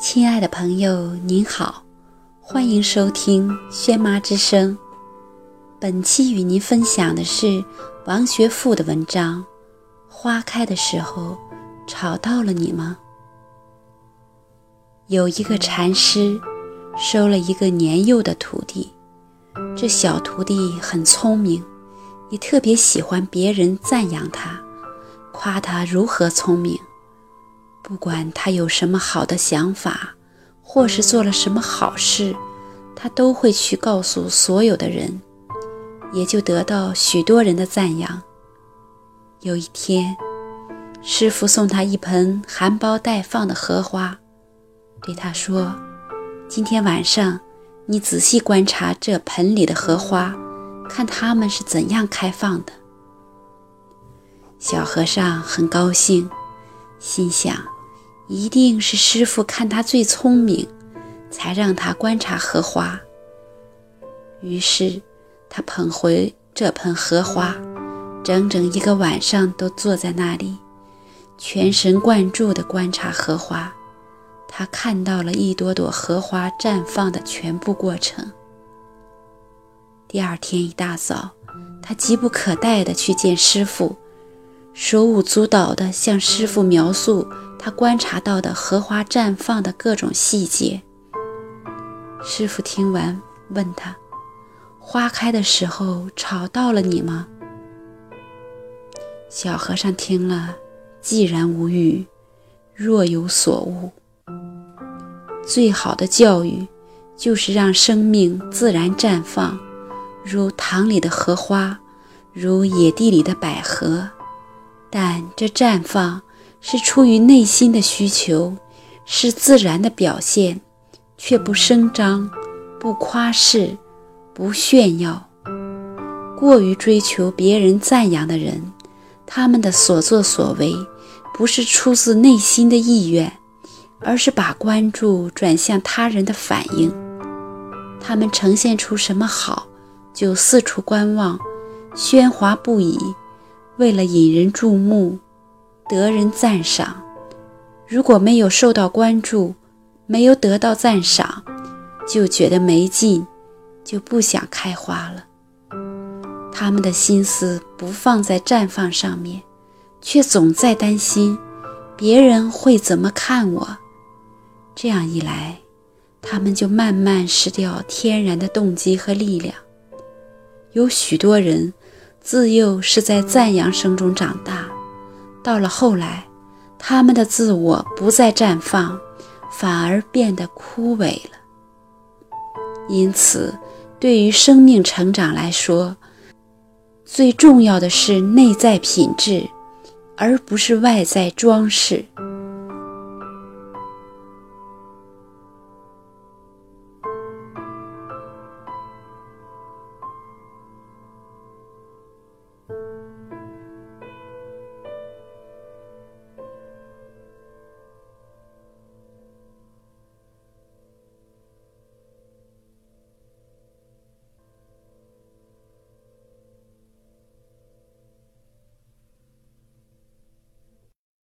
亲爱的朋友，您好，欢迎收听轩妈之声。本期与您分享的是王学富的文章《花开的时候吵到了你吗》。有一个禅师收了一个年幼的徒弟，这小徒弟很聪明，也特别喜欢别人赞扬他，夸他如何聪明。不管他有什么好的想法，或是做了什么好事，他都会去告诉所有的人，也就得到许多人的赞扬。有一天，师傅送他一盆含苞待放的荷花，对他说：“今天晚上，你仔细观察这盆里的荷花，看它们是怎样开放的。”小和尚很高兴。心想，一定是师傅看他最聪明，才让他观察荷花。于是，他捧回这盆荷花，整整一个晚上都坐在那里，全神贯注地观察荷花。他看到了一朵朵荷花绽放的全部过程。第二天一大早，他急不可待地去见师傅。手舞足蹈地向师傅描述他观察到的荷花绽放的各种细节。师傅听完，问他：“花开的时候吵到了你吗？”小和尚听了，寂然无语，若有所悟。最好的教育，就是让生命自然绽放，如塘里的荷花，如野地里的百合。但这绽放是出于内心的需求，是自然的表现，却不声张，不夸饰，不炫耀。过于追求别人赞扬的人，他们的所作所为不是出自内心的意愿，而是把关注转向他人的反应。他们呈现出什么好，就四处观望，喧哗不已。为了引人注目，得人赞赏，如果没有受到关注，没有得到赞赏，就觉得没劲，就不想开花了。他们的心思不放在绽放上面，却总在担心别人会怎么看我。这样一来，他们就慢慢失掉天然的动机和力量。有许多人。自幼是在赞扬声中长大，到了后来，他们的自我不再绽放，反而变得枯萎了。因此，对于生命成长来说，最重要的是内在品质，而不是外在装饰。